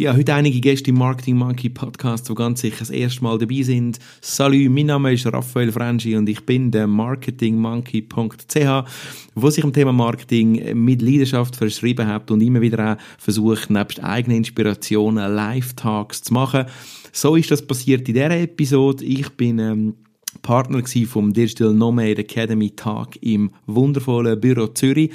Ja, heute einige Gäste im Marketing Monkey Podcast, die ganz sicher das erste Mal dabei sind. Salut, mein Name ist Raphael Franchi und ich bin der marketingmonkey.ch, wo sich im Thema Marketing mit Leidenschaft verschrieben hat und immer wieder auch versucht, nebst eigenen Inspirationen Live-Talks zu machen. So ist das passiert in dieser Episode. Ich bin ähm, Partner vom Digital Nomad Academy Tag im wundervollen Büro Zürich.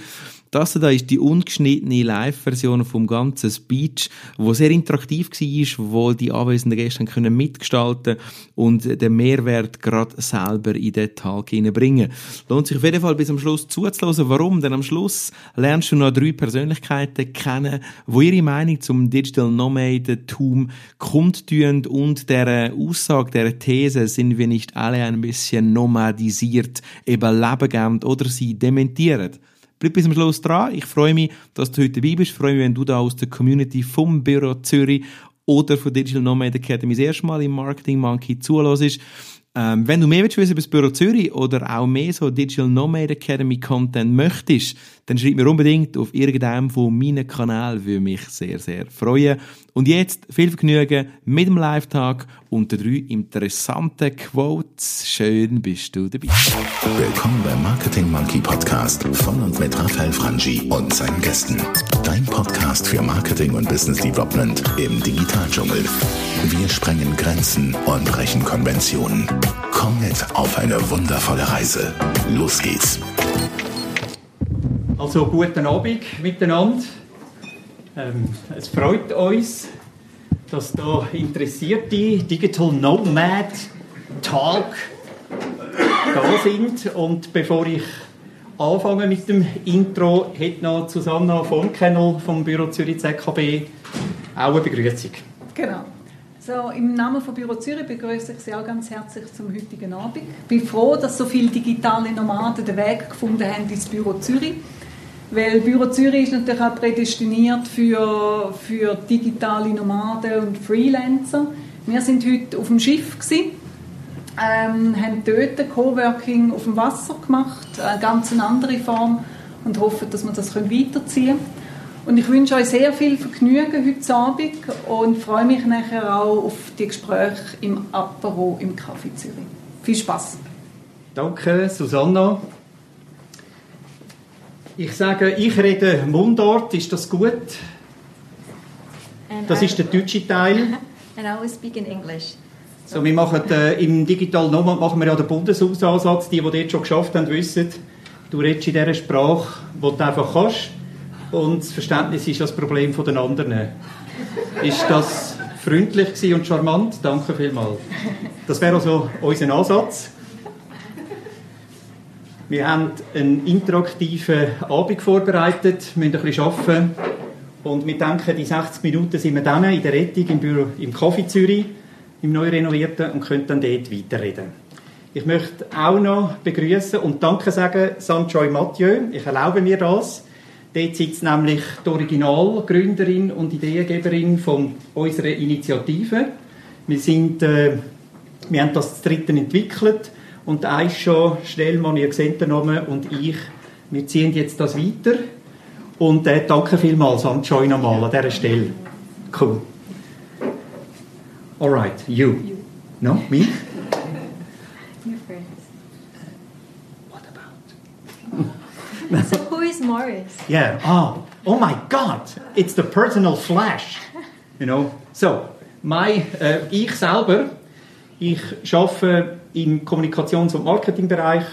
Das da ist die ungeschnittene Live-Version vom ganzen Speech, wo sehr interaktiv war, wo die anwesenden Gäste können mitgestalten und den Mehrwert gerade selber in den Tag hineinbringen. Lohnt sich auf jeden Fall bis am Schluss zuzuhören. Warum? Denn am Schluss lernst du noch drei Persönlichkeiten kennen, wo ihre Meinung zum Digital Nomadentum kundtun und der Aussage, der These, sind wir nicht alle ein bisschen nomadisiert, eben leben oder sie dementieren. Bleib bis zum Schluss dran. Ich freue mich, dass du heute dabei bist. Ich freue mich, wenn du da aus der Community vom Büro Zürich oder von Digital Nomad Academy das erste Mal im Marketing Monkey zuhörst. Ähm, wenn du mehr willst wissen über das Büro Zürich oder auch mehr so Digital Nomad Academy Content möchtest, dann schreib mir unbedingt auf irgendeinem von meinen Kanälen, würde mich sehr, sehr freuen. Und jetzt viel Vergnügen mit dem Live-Tag und den drei interessanten Quotes. Schön bist du dabei. Willkommen beim Marketing Monkey Podcast von und mit Raphael Frangi und seinen Gästen. Dein Podcast für Marketing und Business Development im Digitaldschungel. Wir sprengen Grenzen und brechen Konventionen. Komm mit auf eine wundervolle Reise. Los geht's. Also guten Abend miteinander. Ähm, es freut uns, dass da interessierte Digital Nomad Talk da sind. Und bevor ich anfange mit dem Intro, hätte noch Susanna von Kennel vom Büro Zürich ZKB auch eine Begrüßung. Genau. So, Im Namen von Büro Zürich begrüße ich Sie auch ganz herzlich zum heutigen Abend. Ich bin froh, dass so viele digitale Nomaden den Weg gefunden haben ins Büro Zürich. Weil Büro Zürich ist natürlich auch prädestiniert für, für digitale Nomaden und Freelancer. Wir sind heute auf dem Schiff gewesen, ähm, haben dort Coworking auf dem Wasser gemacht, eine ganz andere Form und hoffen, dass wir das weiterziehen können. Und ich wünsche euch sehr viel Vergnügen heute Abend und freue mich nachher auch auf die Gespräche im Apero im Café Zürich. Viel Spaß. Danke, Susanna. Ich sage, ich rede Mundart, ist das gut? And Das I- ist der deutsche Teil. And I will speak in English. So, wir machen äh, im Digital Nomad machen wir ja den Bundeshausansatz. Die, die dort schon geschafft haben, wissen, du redest in dieser Sprache, die du einfach kannst. Und das Verständnis ist das Problem von den anderen. Ist das freundlich und charmant? Danke vielmals. Das wäre also unser Ansatz. Wir haben einen interaktiven Abend vorbereitet, müssen ein bisschen arbeiten. Und wir denken, die 60 Minuten sind wir dann in der Rettung im, Büro, im Café Zürich, im neu renovierten, und können dann dort weiterreden. Ich möchte auch noch begrüßen und Danke sagen Sanjoy Mathieu. Ich erlaube mir das. Dort sitzt nämlich die Originalgründerin und Ideengeberin von unserer Initiative. Wir, sind, äh, wir haben das zu dritten entwickelt und Aisha Schnellmann, ihr seht den Namen, und ich, wir ziehen jetzt das weiter. Und äh, danke vielmals, Sanjoy nochmal an dieser Stelle. Cool. Alright, you. No, me? First. What about? So who is Morris? Yeah. Oh, oh my God! It's the personal flash. You know. So, my, äh, ich selber, ich arbeite im Kommunikations- und Marketingbereich.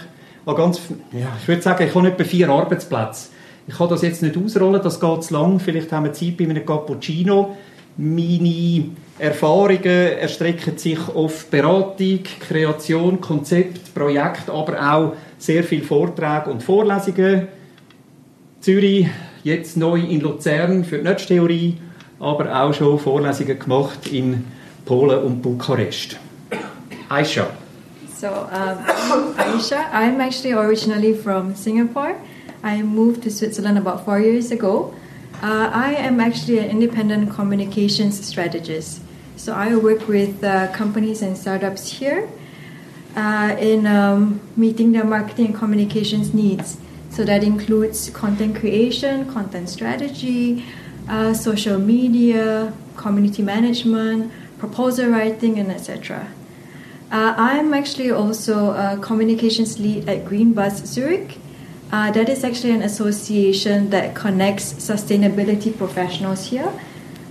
an Ganz, ja, ich würde sagen, ich habe etwa vier Arbeitsplätze. Ich kann das jetzt nicht ausrollen, das geht zu lang. Vielleicht haben wir Zeit bei einem Cappuccino. Meine Erfahrungen erstrecken sich auf Beratung, Kreation, Konzept, Projekt, aber auch sehr viele Vorträge und Vorlesungen. Zürich, jetzt neu in Luzern für die Netztheorie, aber auch schon Vorlesungen gemacht in Polen und Bukarest. Aisha. So um, Aisha, I'm actually originally from Singapore. I moved to Switzerland about four years ago. Uh, I am actually an independent communications strategist. So I work with uh, companies and startups here uh, in um, meeting their marketing and communications needs. So that includes content creation, content strategy, uh, social media, community management, proposal writing, and etc. Uh, I'm actually also a communications lead at Green Bus Zurich. Uh, that is actually an association that connects sustainability professionals here.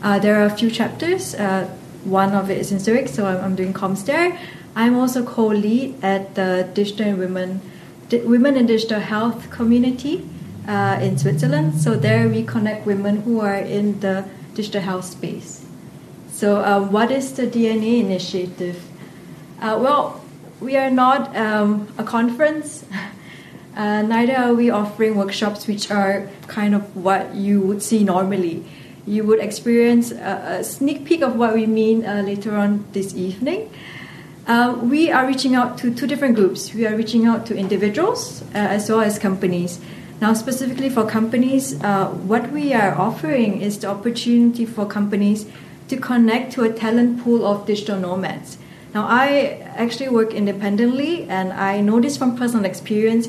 Uh, there are a few chapters. Uh, one of it is in Zurich, so I'm, I'm doing comms there. I'm also co-lead at the Digital Women, Women in Digital Health community uh, in Switzerland. So there we connect women who are in the digital health space. So uh, what is the DNA initiative? Uh, well, we are not um, a conference. Uh, neither are we offering workshops which are kind of what you would see normally. You would experience a, a sneak peek of what we mean uh, later on this evening. Uh, we are reaching out to two different groups. We are reaching out to individuals uh, as well as companies. Now, specifically for companies, uh, what we are offering is the opportunity for companies to connect to a talent pool of digital nomads. Now, I actually work independently, and I know this from personal experience.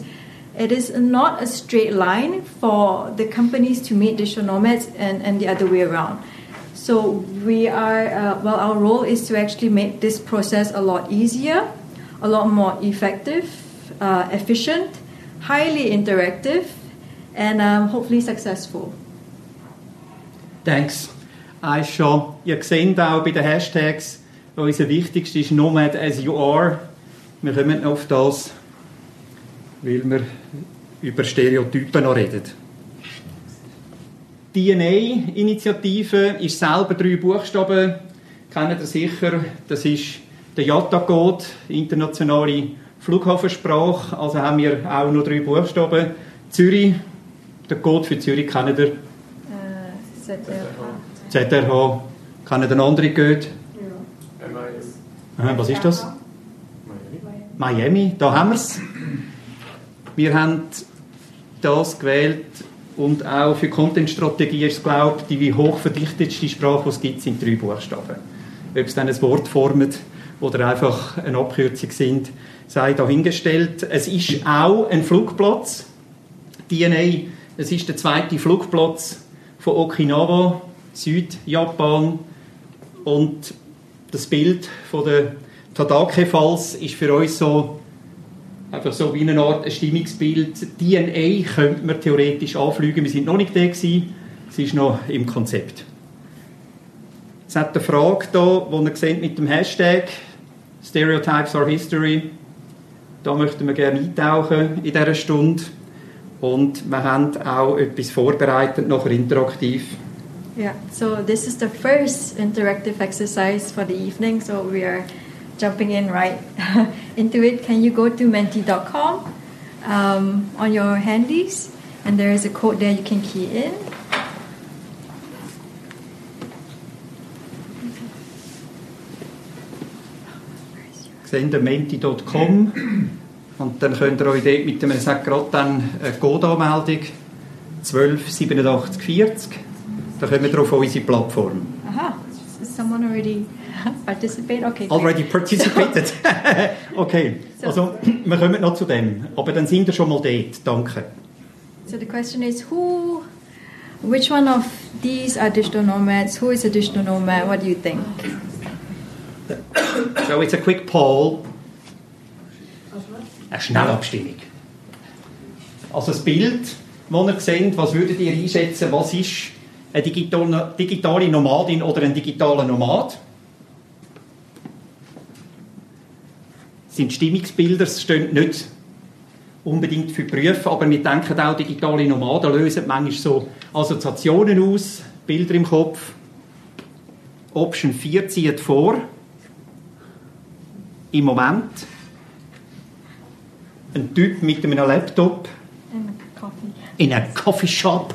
It is not a straight line for the companies to meet digital nomads and, and the other way around. So we are, uh, well, our role is to actually make this process a lot easier, a lot more effective, uh, efficient, highly interactive, and um, hopefully successful. Thanks. Schon. Ihr seht auch bei den Hashtags, unser wichtigster ist Nomad as you are. Wir kommen auf das, weil wir über Stereotypen noch reden. DNA-Initiative ist selber drei Buchstaben, kennt ihr sicher. Das ist der JATA-Code, internationale Flughafensprache. Also haben wir auch noch drei Buchstaben. Zürich, der Code für Zürich kennt ihr. Uh, ZRH, kennen den anderen gut? Was ist das? Miami, da haben wir es. Wir haben das gewählt und auch für Content-Strategie ist es, glaube ich, die hochverdichtetste Sprache, die es gibt, sind drei Buchstaben. Ob es dann ein Wort formt oder einfach eine Abkürzung sind, sei dahingestellt. Es ist auch ein Flugplatz. DNA, es ist der zweite Flugplatz von Okinawa, Südjapan. Und das Bild von der Tadake-Falls ist für uns so einfach so wie eine Art Stimmungsbild. DNA könnte man theoretisch anfliegen. Wir sind noch nicht da gewesen. Es ist noch im Konzept. Es hat eine Frage hier, die ihr seht mit dem Hashtag Stereotypes are History. Da möchten wir gerne eintauchen in dieser Stunde. Und wir haben auch etwas vorbereitet, nachher interaktiv. Yeah, so this is the first interactive exercise for the evening, so we are jumping in right into it. Can you go to menti.com um, on your handies, and there is a code there you can key in. Seht ihr menti.com und dann könnt ihr euch dort mit dem, ich sage gerade dann, Code-Anmeldung 128740 da kommen wir auf unsere Plattform. Aha, is someone already participate? Okay. Already participated. okay, also wir kommen noch zu dem, aber dann sind wir schon mal dort. Danke. So the question is who, which one of these are digital nomads? Who is a digital nomad? What do you think? So it's a quick poll. Eine Schnellabstimmung. Also das Bild, das ihr seht, was würdet ihr einschätzen, was ist eine digitale, Nomadin oder ein digitaler Nomad? Das sind Stimmungsbilder, es stehen nicht unbedingt für Berufe, aber wir denken auch, digitale Nomaden lösen manchmal so Assoziationen aus, Bilder im Kopf. Option 4 zieht vor. Im Moment ein Typ mit einem Laptop in einem Coffeeshop.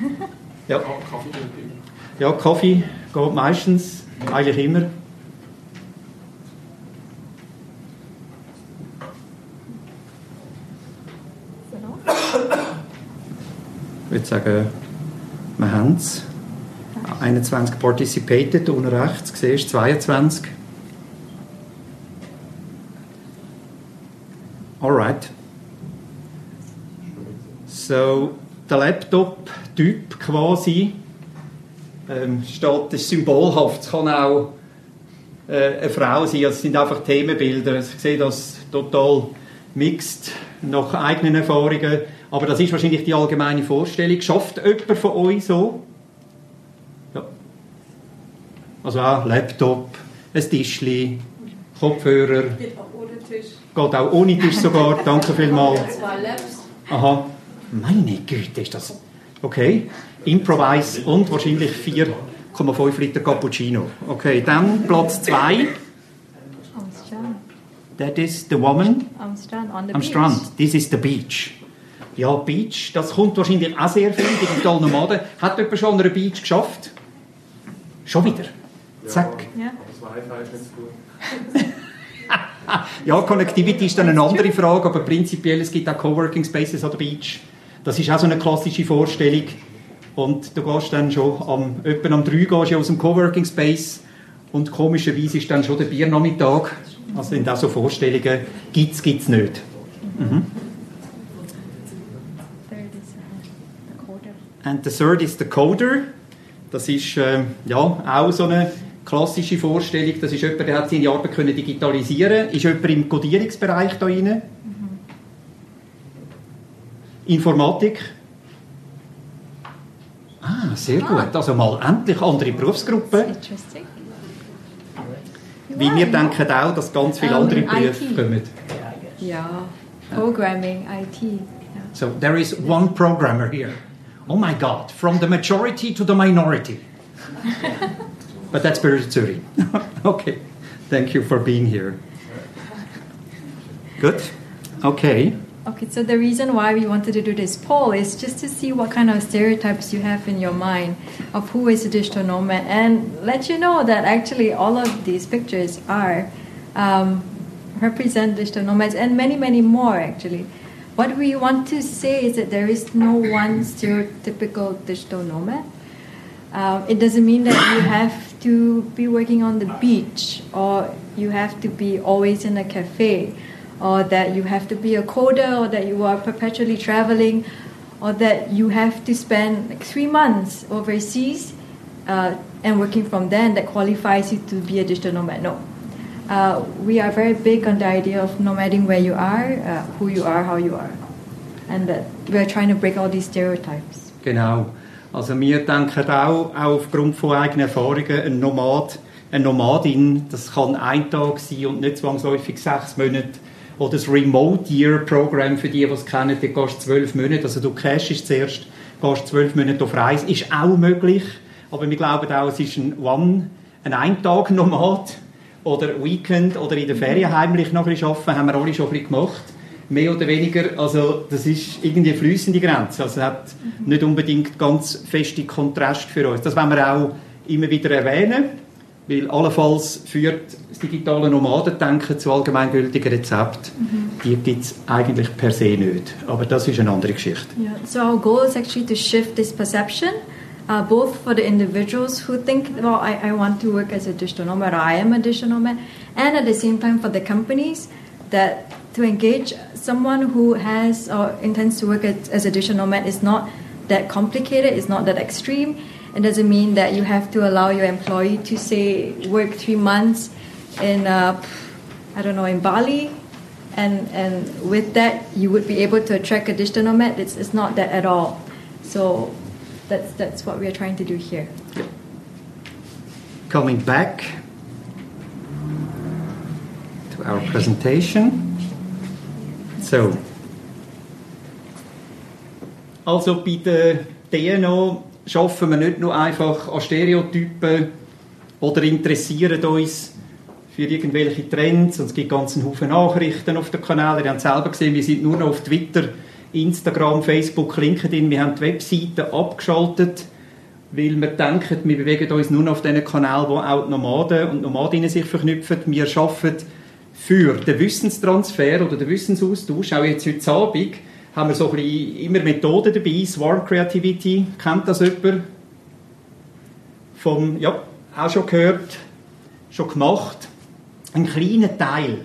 And coffee. Ja. ja, Kaffee geht meistens, eigentlich immer. Ich würde sagen, wir haben es. 21 participated, unten rechts, siehst du, 22. Alright. So, der Laptop-Typ quasi ähm, steht, ist symbolhaft. Es kann auch äh, eine Frau sein. Also es sind einfach Themenbilder. Also ich sehe das total mixed nach eigenen Erfahrungen. Aber das ist wahrscheinlich die allgemeine Vorstellung. Schafft jemand von euch so? Ja. Also auch Laptop, ein Tischli, Kopfhörer. Geht auch ohne Tisch. Geht auch ohne Tisch sogar. Danke vielmals. Aha. Meine Güte, ist das... Okay. Improvise und wahrscheinlich 4,5 Liter Cappuccino. Okay, dann Platz 2. Am Strand. That is the woman Am Strand, on the am beach. Strand. This is the beach. Ja, Beach, das kommt wahrscheinlich auch sehr viel. Digital Nomaden. Hat jemand schon an einer Beach geschafft? Schon wieder? Zack. Ja. Ja, Connectivity ist dann eine andere Frage, aber prinzipiell es gibt auch Coworking Spaces an der Beach. Das ist auch so eine klassische Vorstellung. Und du gehst dann schon am, etwa am 3 gehst du aus dem Coworking Space und komischerweise ist dann schon der Biernachmittag. Also sind auch so Vorstellungen, gibt es, gibt es nicht. Quarter. And the third is the Coder. Das ist ähm, ja, auch so eine klassische Vorstellung. Das ist jemand, der hat seine Arbeit können digitalisieren Ist jemand im Codierungsbereich da rein? Informatik? Ah, sehr gut. Also mal endlich andere Berufsgruppen. Weil wir denken auch, dass ganz viele Ähm, andere Berufe IT. kommen. Yeah. Programming, IT. So there is one programmer here. Oh my God, from the majority to the minority. but that's Spirit Zurich. okay, thank you for being here. Good. Okay. Okay, so the reason why we wanted to do this poll is just to see what kind of stereotypes you have in your mind of who is a digital nomad and let you know that actually all of these pictures are um, represent digital nomads and many, many more actually. What we want to say is that there is no one stereotypical digital nomad. Um, it doesn't mean that you have to be working on the beach or you have to be always in a cafe or that you have to be a coder or that you are perpetually traveling or that you have to spend like three months overseas uh, and working from then that qualifies you to be a digital nomad. No. Uh, we are very big on the idea of nomading where you are, uh, who you are, how you are. And that we are trying to break all these stereotypes. Genau. Also wir denken auch, auch aufgrund von eigenen Erfahrungen, ein Nomad, eine Nomadin, das kann ein Tag sein und nicht zwangsläufig sechs Monate. Oder das Remote Year Programm, für die, die es kennen, da gehst du zwölf Monate, also du cashst zuerst, gehst zwölf Monate auf Reise, ist auch möglich, aber wir glauben auch, es ist ein One, ein Ein-Tag-Nomad oder Weekend oder in der Ferien heimlich noch ein bisschen arbeiten, haben wir alle schon ein bisschen gemacht. Mehr oder weniger, also das ist irgendwie fließende Grenze. Also hat nicht unbedingt ganz feste Kontrast für uns. Das wollen wir auch immer wieder erwähnen, weil allenfalls führt das digitale Nomadendenken zu allgemeingültigen Rezepten. Die gibt es eigentlich per se nicht. Aber das ist eine andere Geschichte. Yeah, so our goal is actually to shift this perception, uh, both for the individuals who think, well, I, I want to work as a digital nomad, or I am a digital nomad, and at the same time for the companies that to engage someone who has or intends to work as, as a digital nomad is not that complicated, it's not that extreme. It doesn't mean that you have to allow your employee to say work three months in, uh, I don't know, in Bali and and with that you would be able to attract additional nomad it's, it's not that at all so that's that's what we are trying to do here Coming back to our presentation. So. Also bei der DNO schaffen wir nicht nur einfach an Stereotypen oder interessieren uns für irgendwelche Trends und es gibt ganz einen Haufen Nachrichten auf den Kanälen. Ihr habt selber gesehen, wir sind nur noch auf Twitter, Instagram, Facebook, LinkedIn. Wir haben die Webseiten abgeschaltet, weil wir denken, wir bewegen uns nur noch auf diesen Kanälen, wo auch die Nomaden und Nomadinnen sich verknüpfen. Wir arbeiten für den Wissenstransfer oder den Wissensaustausch. Auch jetzt heute Abend haben wir so ein bisschen immer Methoden dabei. Swarm Creativity, kennt das jemand? Vom, ja, auch schon gehört, schon gemacht. Ein kleiner Teil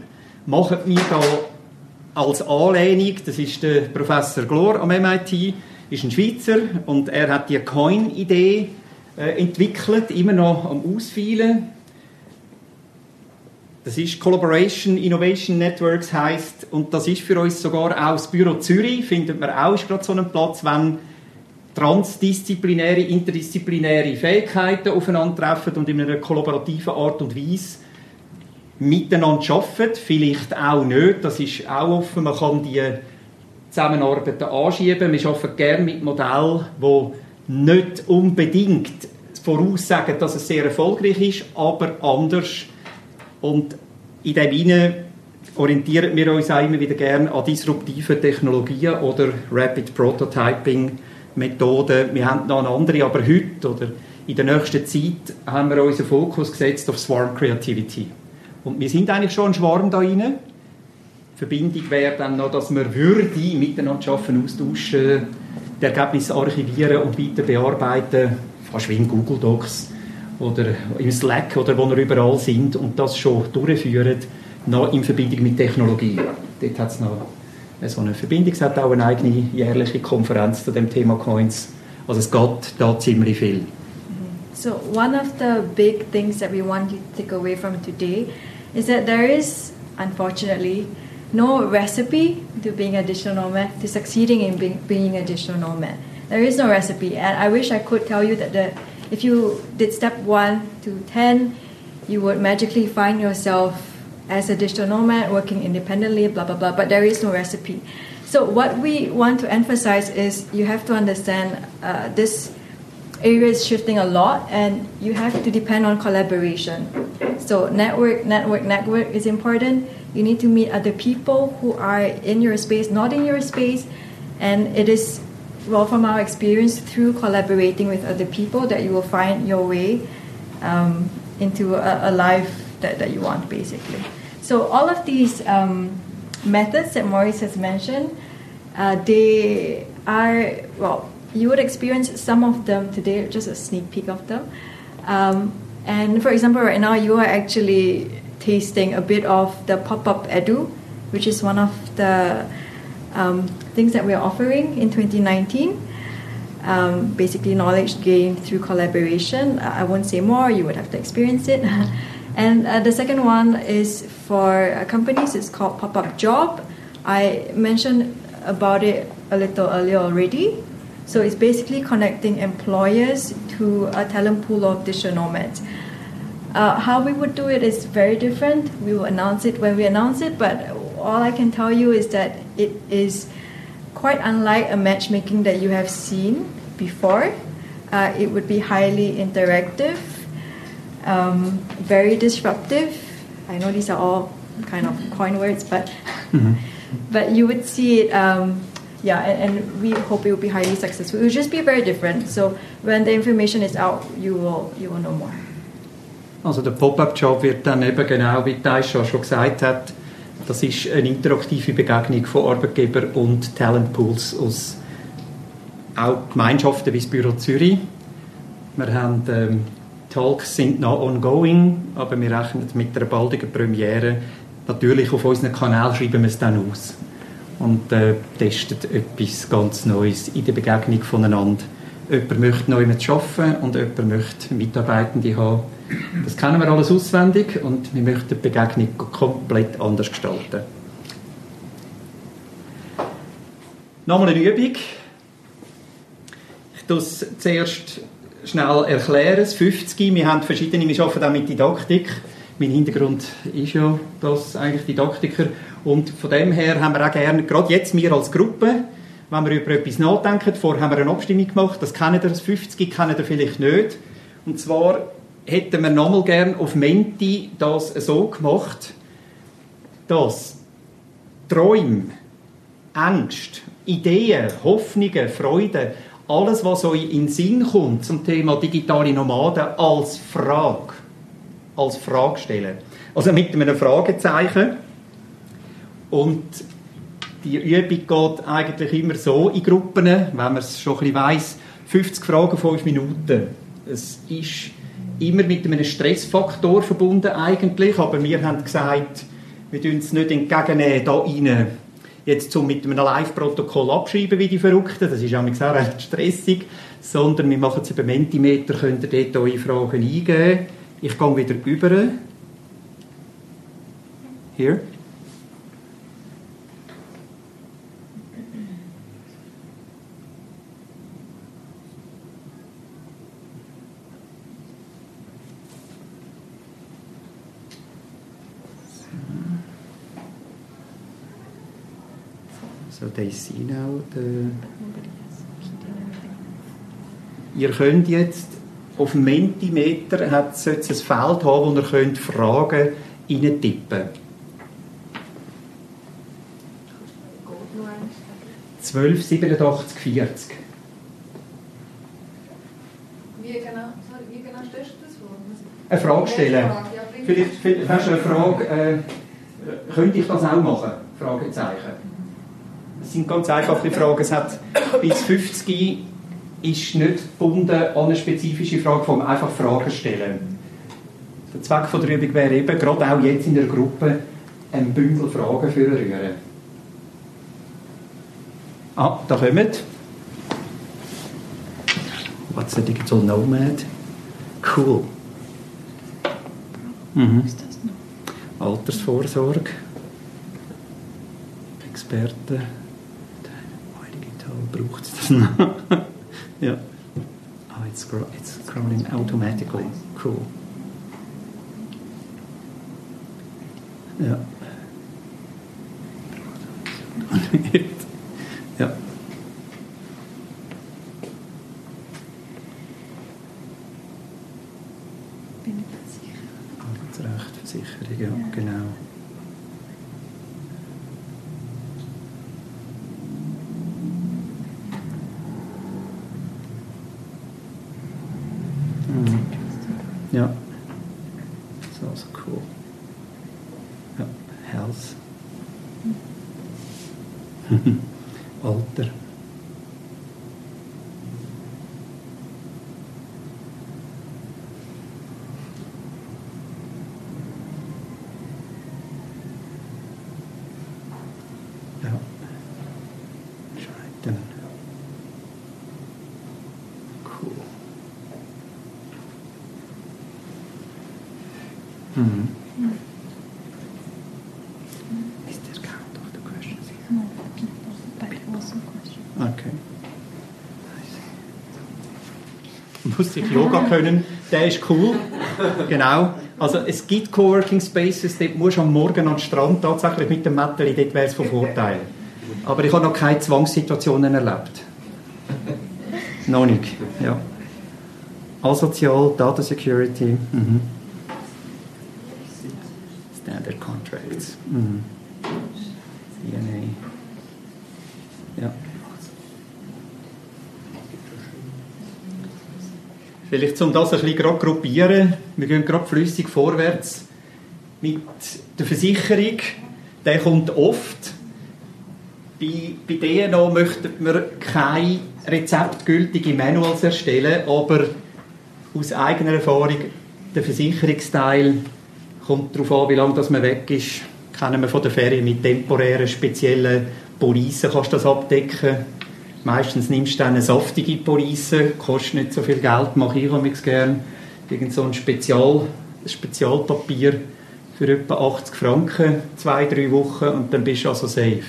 machen wir da als Anlehnung. Das ist der Professor Glor am MIT, ist ein Schweizer und er hat die Coin-Idee äh, entwickelt, immer noch am Ausfeilen. Das ist Collaboration Innovation Networks heißt und das ist für uns sogar auch das Büro Zürich findet man auch gerade so einen Platz, wenn transdisziplinäre, interdisziplinäre Fähigkeiten aufeinandertreffen und in einer kollaborativen Art und Weise miteinander arbeiten. Vielleicht auch nicht, das ist auch offen. Man kann die Zusammenarbeiten anschieben. Wir arbeiten gerne mit Modellen, die nicht unbedingt voraussagen, dass es sehr erfolgreich ist, aber anders. Und in dem Sinne orientieren wir uns auch immer wieder gerne an disruptiven Technologien oder Rapid Prototyping Methoden. Wir haben noch eine andere, aber heute oder in der nächsten Zeit haben wir unseren Fokus gesetzt auf Swarm Creativity. Und wir sind eigentlich schon ein Schwarm da. Die Verbindung wäre dann noch, dass wir würde miteinander arbeiten, austauschen, die Ergebnisse archivieren und weiter bearbeiten, fast wie in Google Docs oder im Slack oder wo wir überall sind und das schon durchführen, noch in Verbindung mit Technologie. Dort hat es noch so eine Verbindung. Es hat auch eine eigene jährliche Konferenz zu dem Thema Coins. Also es geht da ziemlich viel. So one of the big things that we want you to take away from today is that there is, unfortunately, no recipe to being a digital nomad, to succeeding in being, being a digital nomad. There is no recipe, and I wish I could tell you that the, if you did step one to ten, you would magically find yourself as a digital nomad working independently, blah, blah, blah, but there is no recipe. So, what we want to emphasize is you have to understand uh, this area is shifting a lot and you have to depend on collaboration. So, network, network, network is important. You need to meet other people who are in your space, not in your space, and it is well from our experience through collaborating with other people that you will find your way um, into a, a life that, that you want, basically. So all of these um, methods that Maurice has mentioned, uh, they are, well, you would experience some of them today, just a sneak peek of them. Um, and for example, right now you are actually tasting a bit of the pop-up edu, which is one of the um, things that we're offering in 2019. Um, basically, knowledge gained through collaboration. I won't say more, you would have to experience it. And uh, the second one is for uh, companies, it's called Pop Up Job. I mentioned about it a little earlier already. So it's basically connecting employers to a talent pool of digital nomads. Uh, how we would do it is very different. We will announce it when we announce it, but all I can tell you is that it is quite unlike a matchmaking that you have seen before. Uh, it would be highly interactive um, very disruptive. I know these are all kind of coin words, but mm-hmm. but you would see it. Um, yeah, and, and, we hope it will be highly successful. It will just be very different. So when the information is out, you will you will know more. Also der Pop-up-Job wird dann eben genau, wie Taisha schon gesagt hat, das ist eine interaktive Begegnung von Arbeitgeber und Talentpools aus auch Gemeinschaften wie das Büro Zürich. Wir haben ähm, Talks sind noch ongoing, aber wir rechnen mit einer baldigen Premiere. Natürlich auf unseren Kanal schreiben wir es dann aus und äh, testen etwas ganz Neues in der Begegnung voneinander. Jemand möchte neu arbeiten und jemand möchte Mitarbeitende haben. Das kennen wir alles auswendig und wir möchten die Begegnung komplett anders gestalten. Nochmal eine Übung. Ich es zuerst schnell erklären. Das 50, wir haben verschiedene, wir arbeiten auch mit Didaktik. Mein Hintergrund ist ja das eigentlich Didaktiker. Und von dem her haben wir auch gerne, gerade jetzt wir als Gruppe, wenn wir über etwas nachdenken, vorher haben wir eine Abstimmung gemacht, das kennen ihr, das 50 kennen ihr vielleicht nicht. Und zwar hätten wir nochmal gerne auf Menti das so gemacht, dass Träume, Ängste, Ideen, Hoffnungen, Freuden alles, was euch in den Sinn kommt zum Thema digitale Nomaden, als Frage, als Frage stellen. Also mit einem Fragezeichen. Und die Übung geht eigentlich immer so in Gruppen, wenn man es schon ein bisschen weiss, 50 Fragen, 5 Minuten. Es ist immer mit einem Stressfaktor verbunden eigentlich, aber wir haben gesagt, wir tun es nicht entgegennehmen, da rein jetzt zum mit einem Live-Protokoll abschreiben wie die Verrückten, das ist auch recht stressig, sondern wir machen es über Mentimeter, könnt ihr dort eure Fragen eingeben. Ich gehe wieder über. Hier. So, they see now the... Ihr könnt jetzt auf dem Mentimeter hat es jetzt ein Feld haben, wo ihr könnt Fragen reintippen 12, 87, 40. Wie genau, sorry, wie genau stellst du das vor? Eine Frage stellen. Ja, Vielleicht, vielleicht hast du eine Frage, äh, könnte ich das auch machen? Fragezeichen. Sind ganz einfache Fragen. Es hat bis 50 ist nicht gebunden an eine spezifische Frageform, einfach Fragen stellen. Der Zweck von der Übung wäre eben, gerade auch jetzt in der Gruppe, ein Bündel Fragen für rühren. Ah, da kommt. What's a digital nomad? Cool. Mhm. Altersvorsorge. Experten. Braucht es das noch. ja. Oh, it's, scro it's scrolling automatically. Cool. Ja. ja. Arbeitsrecht, Versicherung, ja, genau. Mhm. Ja. Das ist also cool. Ja, Health. Alter. Ja. Scheiden. Cool. Mhm. Is this count of the questions? Okay. Musste ich Yoga können, der ist cool. Genau. Also es gibt Coworking Spaces, dort musst du am Morgen den Strand tatsächlich mit dem Mätteli, dort wäre es von Vorteil. Aber ich habe noch keine Zwangssituationen erlebt. noch nicht, ja. Asozial, Data Security. Mhm. Standard Contracts. Mhm. CNA. Ja. Vielleicht um das ein bisschen gerade gruppieren, wir gehen gerade flüssig vorwärts mit der Versicherung. Der kommt oft. Bei, bei DNO möchten wir keine rezeptgültigen Manuals erstellen, aber aus eigener Erfahrung, der Versicherungsteil kommt darauf an, wie lange das man weg ist. Kennen wir von der Ferien mit temporären, speziellen Policen kannst du das abdecken. Meistens nimmst du eine saftige Police, kostet nicht so viel Geld, mache ich amigs gern. Irgend so ein, Spezial, Spezialpapier für etwa 80 Franken, zwei, drei Wochen und dann bist du also safe.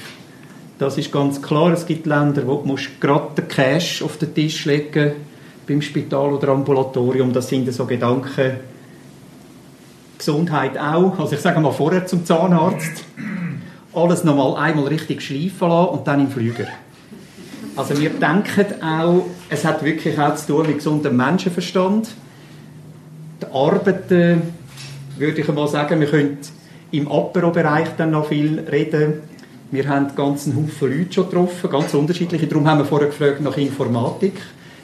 Das ist ganz klar. Es gibt Länder, wo du gerade den Cash auf den Tisch legen beim Spital oder Ambulatorium. Das sind so Gedanken. Gesundheit auch. Also ich sage mal vorher zum Zahnarzt. Alles nochmal einmal richtig schleifen lassen und dann im Flüger. Also wir denken auch, es hat wirklich auch zu tun mit gesundem Menschenverstand. Die Arbeiten, würde ich mal sagen, wir können im Apero-Bereich dann noch viel reden. Wir haben ganzen Haufen Leute schon getroffen, ganz unterschiedliche. Darum haben wir vorher gefragt nach Informatik.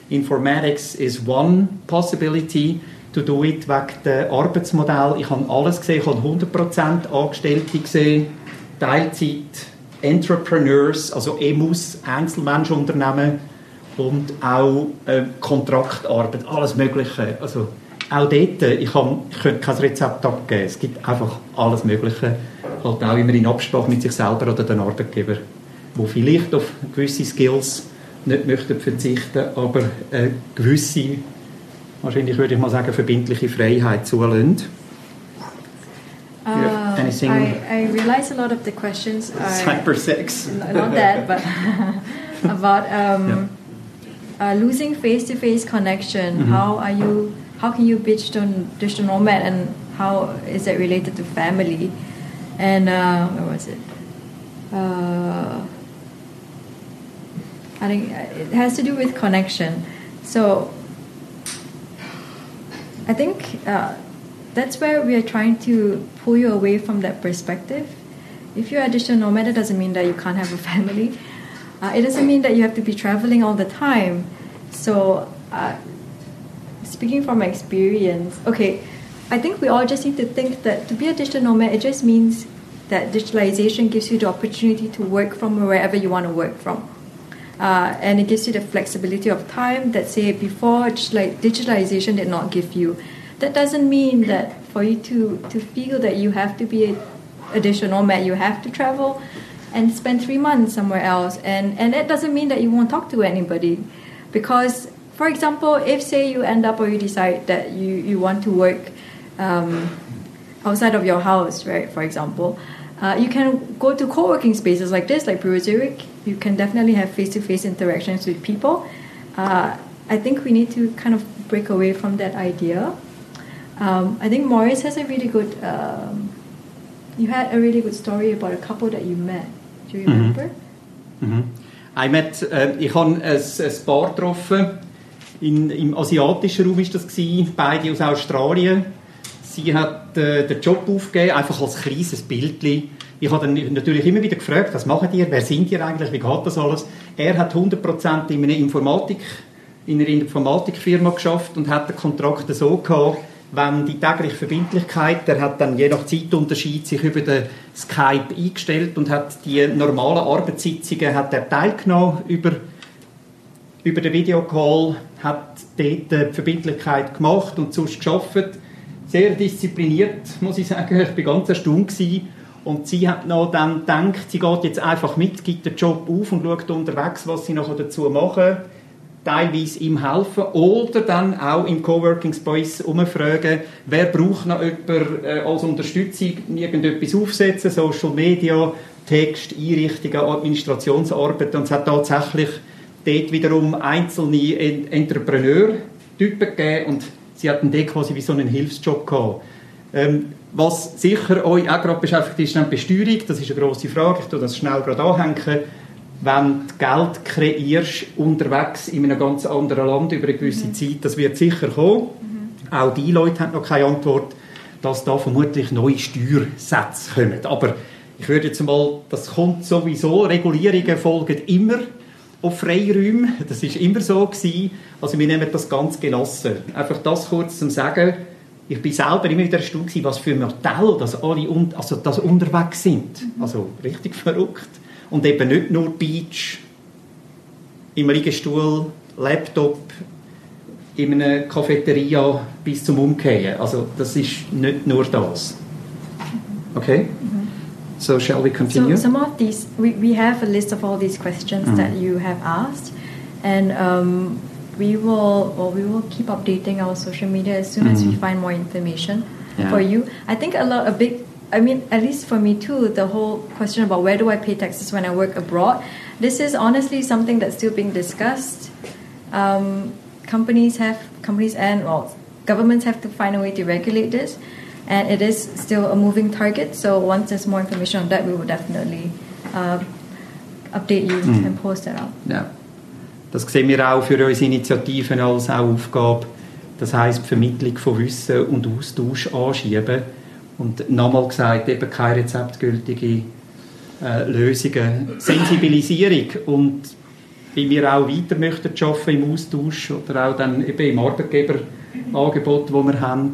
Informatics is one possibility to do it wegen dem Arbeitsmodell. Ich habe alles gesehen, ich habe 100% Angestellte gesehen, Teilzeit, Entrepreneurs, also EMUs, Einzelmenschenunternehmen und auch äh, Kontraktarbeit, alles Mögliche. Also auch dort, ich, kann, ich könnte kein Rezept abgeben, es gibt einfach alles Mögliche, halt auch immer in Absprache mit sich selber oder den Arbeitgeber, wo vielleicht auf gewisse Skills nicht möchten verzichten, aber eine gewisse, wahrscheinlich würde ich mal sagen, verbindliche Freiheit zulassen. Uh, anything- I, I realize a lot of the questions are Cybersex. n- not that, but about um, uh, losing face-to-face connection. How are you? How can you be digital, digital nomad, and how is that related to family? And uh, where was it? Uh, I think uh, it has to do with connection. So I think uh, that's where we are trying to pull you away from that perspective. If you're a digital nomad, it doesn't mean that you can't have a family. Uh, it doesn't mean that you have to be traveling all the time. So, uh, speaking from my experience, okay, I think we all just need to think that to be a digital nomad, it just means that digitalization gives you the opportunity to work from wherever you want to work from. Uh, and it gives you the flexibility of time that say before digitalization did not give you that doesn't mean that for you to, to feel that you have to be a, additional nomad you have to travel and spend three months somewhere else and, and that doesn't mean that you won't talk to anybody because for example if say you end up or you decide that you, you want to work um, outside of your house, right? For example, uh, you can go to co-working spaces like this, like Bureau Zurich. You can definitely have face-to-face interactions with people. Uh, I think we need to kind of break away from that idea. Um, I think Morris has a really good. Um, you had a really good story about a couple that you met. Do you remember? Ich, met, äh, ich habe ein, ein Paar getroffen, in, im asiatischen Raum war das, gewesen, beide aus Australien. Sie hat äh, den Job aufgegeben, einfach als kleines Bildchen. Ich habe dann natürlich immer wieder gefragt, was machen ihr, wer sind ihr eigentlich, wie geht das alles? Er hat 100% in einer Informatik, in einer Informatikfirma geschafft und hat den Kontrakt so gehabt, wenn die tägliche Verbindlichkeit, der hat dann je nach Zeitunterschied sich über den Skype eingestellt und hat die normalen Arbeitssitzungen hat er teilgenommen über über den Videocall, hat dort die Verbindlichkeit gemacht und sonst geschafft. Sehr diszipliniert, muss ich sagen. Ich war ganz erstaunt. Gewesen. Und sie hat noch dann gedacht, sie geht jetzt einfach mit, gibt den Job auf und schaut unterwegs, was sie noch dazu machen. Teilweise ihm helfen oder dann auch im Coworking Space umfragen, wer braucht noch jemanden äh, als Unterstützung, irgendetwas aufsetzen, Social Media, Text, Einrichtungen, Administrationsarbeit. Und es hat tatsächlich dort wiederum einzelne En- Entrepreneur-Typen gegeben und sie hatten dort quasi wie so einen Hilfsjob gehabt. Ähm, was sicher euch auch gerade beschäftigt, ist dann die Besteuerung. Das ist eine grosse Frage. Ich tue das schnell gerade anhängen. Wenn du Geld kreierst unterwegs in einem ganz anderen Land über eine gewisse Zeit, das wird sicher kommen. Auch die Leute haben noch keine Antwort, dass da vermutlich neue Steuersätze kommen. Aber ich würde jetzt mal, das kommt sowieso, Regulierungen folgen immer auf Freiräume. Das ist immer so gewesen. Also wir nehmen das ganz gelassen. Einfach das kurz zum Sagen. Ich bin selber immer wieder erstaunt was für Modelle das alle un also das unterwegs sind. Also richtig verrückt. Und eben nicht nur Beach, im Liegestuhl, Laptop, in einer Cafeteria bis zum Umkehren. Also das ist nicht nur das. Okay? Mhm. So shall we continue? So some of these, we, we have a list of all these questions mm-hmm. that you have asked, and um, we will well, we will keep updating our social media as soon as we mm-hmm. find more information Yeah. for you. I think a lot, a big, I mean, at least for me too, the whole question about where do I pay taxes when I work abroad. This is honestly something that's still being discussed. Um, companies have companies and well, governments have to find a way to regulate this, and it is still a moving target. So once there's more information on that, we will definitely uh, update you and post that out. Ja. Das sehen wir auch für unsere Initiativen als auch Aufgabe. Das heisst, die Vermittlung von Wissen und Austausch anschieben. Und nochmal gesagt, eben keine rezeptgültige äh, Lösungen. Sensibilisierung und wie wir auch weiter möchten arbeiten im Austausch oder auch dann eben im Arbeitgeberangebot, das wir haben,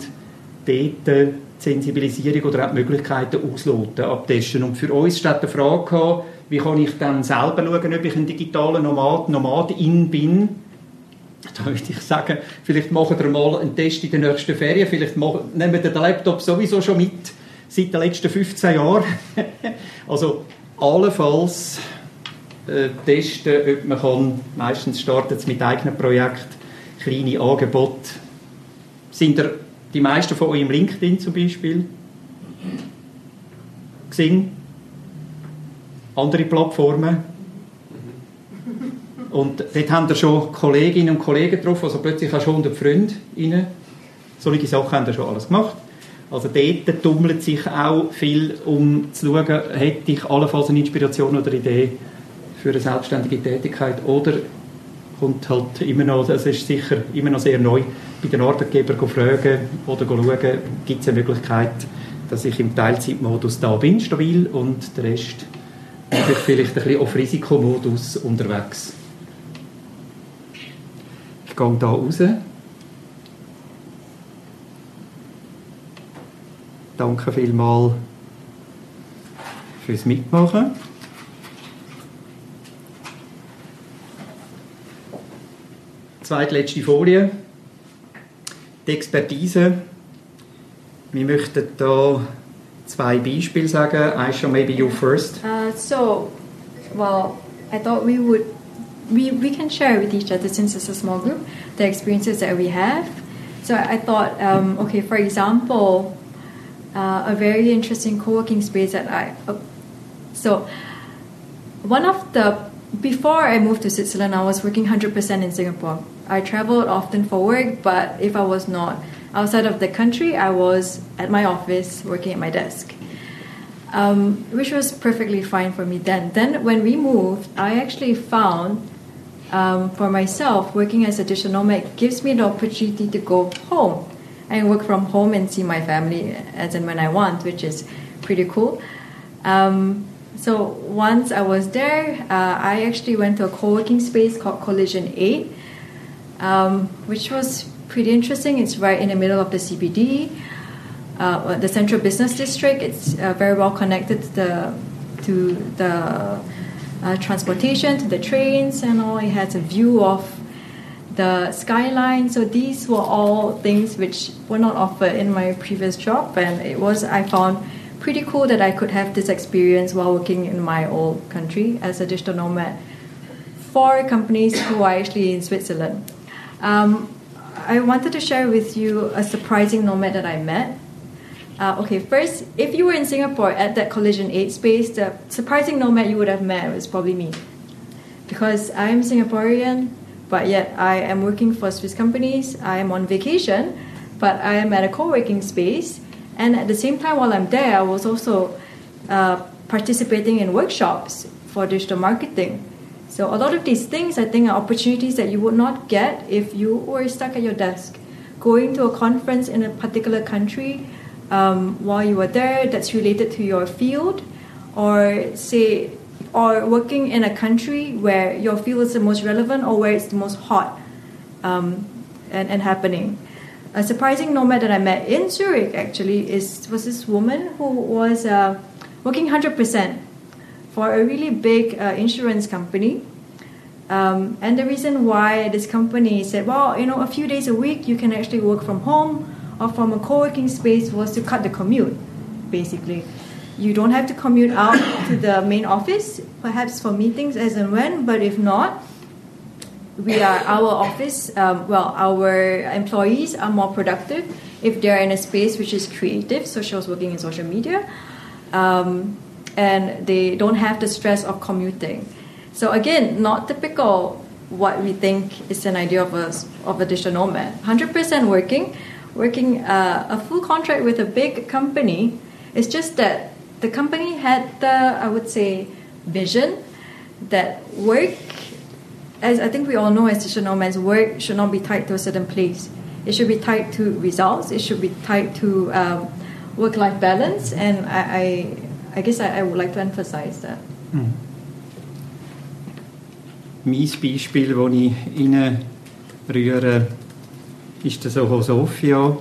dort äh, die Sensibilisierung oder auch die Möglichkeiten ausloten, abtesten. Und für uns steht die Frage wie kann ich dann selber schauen, ob ich ein digitaler Nomad, Nomadin bin. Da würde ich sagen, vielleicht machen wir mal einen Test in den nächsten Ferien, vielleicht nehmen wir den Laptop sowieso schon mit, seit den letzten 15 Jahren. also allenfalls äh, testen, ob man kann, meistens startet es mit eigenen Projekten, kleine Angebote. Sind der, die meisten von euch im LinkedIn zum Beispiel? Xing? Andere Plattformen? Und dort haben wir schon Kolleginnen und Kollegen drauf, also plötzlich hast du 100 Freunde rein. Solche Sachen haben wir schon alles gemacht. Also dort tummelt sich auch viel, um zu schauen, hätte ich allenfalls eine Inspiration oder Idee für eine selbstständige Tätigkeit oder kommt halt immer noch, das ist sicher immer noch sehr neu, bei den Arbeitgebern fragen oder schauen, gibt es eine Möglichkeit, dass ich im Teilzeitmodus da bin, stabil, und der Rest mache ich vielleicht ein bisschen auf Risikomodus unterwegs. Gehe hier raus. Danke vielmals fürs Mitmachen. Zweitletzte Folie. Die Expertise. Wir möchten hier zwei Beispiele sagen. Aisha, maybe you first. Uh, so, well, I thought we would we, we can share with each other since it's a small group the experiences that we have. So I thought, um, okay, for example, uh, a very interesting co-working space that I uh, so one of the before I moved to Switzerland, I was working 100% in Singapore. I traveled often for work, but if I was not outside of the country, I was at my office working at my desk, um, which was perfectly fine for me then. Then, when we moved, I actually found um, for myself working as a digital nomad gives me the opportunity to go home and work from home and see my family as and when I want, which is pretty cool. Um, so once I was there, uh, I actually went to a co-working space called Collision 8, um, which was pretty interesting. It's right in the middle of the CBD, uh, the Central Business District. It's uh, very well connected to the, to the transportation, to the trains and all. It has a view of the skyline. So these were all things which were not offered in my previous job, and it was I found pretty cool that I could have this experience while working in my old country as a digital nomad for companies who are actually in Switzerland. Um, I wanted to share with you a surprising nomad that I met. Uh, okay, first, if you were in Singapore at that Collision 8 space, the surprising nomad you would have met was probably me. Because I'm Singaporean, but yet I am working for Swiss companies, I am on vacation, but I am at a co working space. And at the same time, while I'm there, I was also uh, participating in workshops for digital marketing. So, a lot of these things I think are opportunities that you would not get if you were stuck at your desk. Going to a conference in a particular country um, while you were there that's related to your field, or say or working in a country where your field is the most relevant or where it's the most hot um, and, and happening. A surprising nomad that I met in Zurich actually is was this woman who was uh, working 100% for a really big uh, insurance company. Um, and the reason why this company said, well, you know, a few days a week you can actually work from home or from a co working space was to cut the commute, basically. You don't have to commute out to the main office, perhaps for meetings as and when, but if not, we are our office. Um, well, our employees are more productive if they're in a space which is creative. So she was working in social media, um, and they don't have the stress of commuting. So again, not typical what we think is an idea of a of a digital nomad. Hundred percent working, working uh, a full contract with a big company. It's just that the company had the, I would say, vision that work, as I think we all know as digital nomads, work should not be tied to a certain place. It should be tied to results. It should be tied to um, work-life balance, and I, I, I guess I, I, would like to emphasize that. Mhm. Mein Beispiel, das ich Ihnen rühre, ist der Soho Sofia.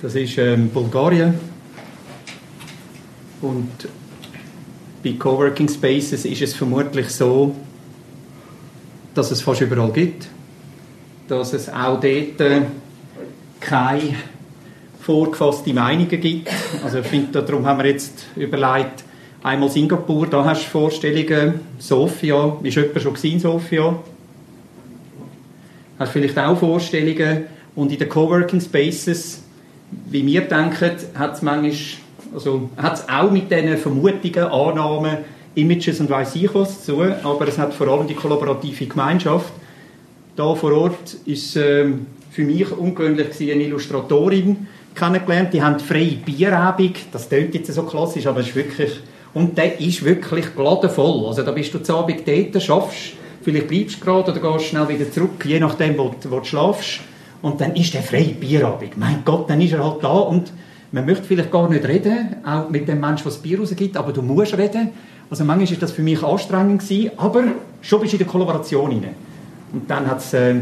Das ist ähm, Bulgarien. Und bei Coworking Spaces ist es vermutlich so, dass es fast überall gibt. Dass es auch dort äh, keine vorgefasste Meinungen gibt. Also ich finde, darum haben wir jetzt überlegt, einmal Singapur, da hast du Vorstellungen, Sofia, ist jemand schon in Sofia? Hast vielleicht auch Vorstellungen und in den Coworking Spaces, wie wir denken, hat es manchmal, also hat auch mit diesen Vermutungen, Annahmen, Images und weiss ich was zu, aber es hat vor allem die kollaborative Gemeinschaft. Da vor Ort ist ähm, für mich ungewöhnlich eine Illustratorin kennengelernt. Die haben freie Bierabend. Das klingt jetzt so klassisch, aber es ist wirklich und der ist wirklich voll. Also da bist du zu Abend dort, schaffst, vielleicht bleibst du gerade oder gehst schnell wieder zurück, je nachdem, wo, wo du schlafst. Und dann ist der freie Bierabend. Mein Gott, dann ist er halt da und man möchte vielleicht gar nicht reden, auch mit dem Menschen, der das Bier rausgibt, aber du musst reden. Also manchmal war das für mich anstrengend, gewesen, aber schon bist du in der Kollaboration rein. Und dann hat es äh,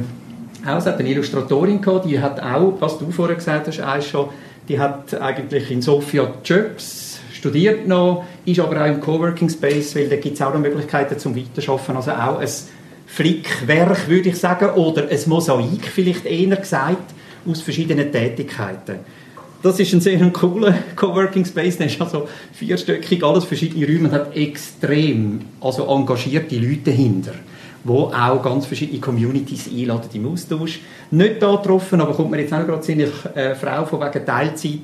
auch eine Illustratorin gehabt, die hat auch, was du vorher gesagt hast, schon, die hat eigentlich in Sofia Jobs studiert noch, ist aber auch im Coworking Space, weil da gibt es auch noch Möglichkeiten zum Weiterarbeiten, also auch ein Flickwerk, würde ich sagen, oder ein Mosaik, vielleicht eher gesagt, aus verschiedenen Tätigkeiten. Das ist ein sehr cooler Coworking Space, der ist also vierstöckig, alles verschiedene Räume und hat extrem also engagierte Leute dahinter wo auch ganz verschiedene Communities einladen im Austausch. Nicht da getroffen, aber kommt mir jetzt auch gerade eine äh, Frau von wegen Teilzeit,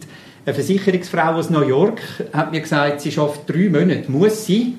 eine Versicherungsfrau aus New York, hat mir gesagt, sie schafft drei Monate, muss sie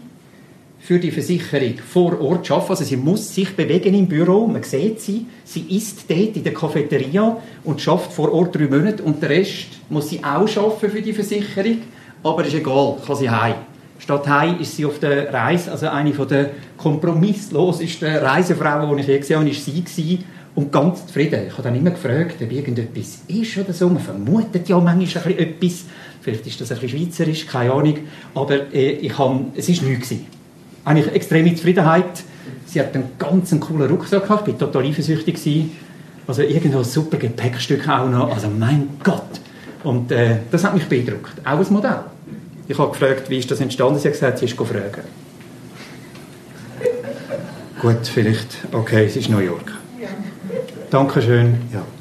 für die Versicherung vor Ort arbeiten. Also sie muss sich bewegen im Büro, man sieht sie. Sie ist dort in der Cafeteria und schafft vor Ort drei Monate und der Rest muss sie auch schaffen für die Versicherung. Aber ist egal, kann sie heim. Statt heim ist sie auf der Reise, also eine von der kompromisslosesten Reisefrauen, die ich je gesehen habe, ist sie gewesen, und ganz zufrieden. Ich habe dann immer gefragt, ob irgendetwas ist oder so. Man vermutet ja manchmal etwas. Vielleicht ist das ein bisschen schweizerisch, keine Ahnung. Aber äh, ich habe, es war nichts. Eigentlich extreme Zufriedenheit. Sie hat einen ganz coolen Rucksack gehabt. Ich war total eifersüchtig. Also irgendwo ein super Gepäckstück auch noch. Also mein Gott. Und äh, das hat mich beeindruckt. Auch ein Modell. Ich habe gefragt, wie ist das entstanden? Sie hat gesagt, sie ist fragen. Gut, vielleicht. Okay, es ist New York. Dankeschön. Ja.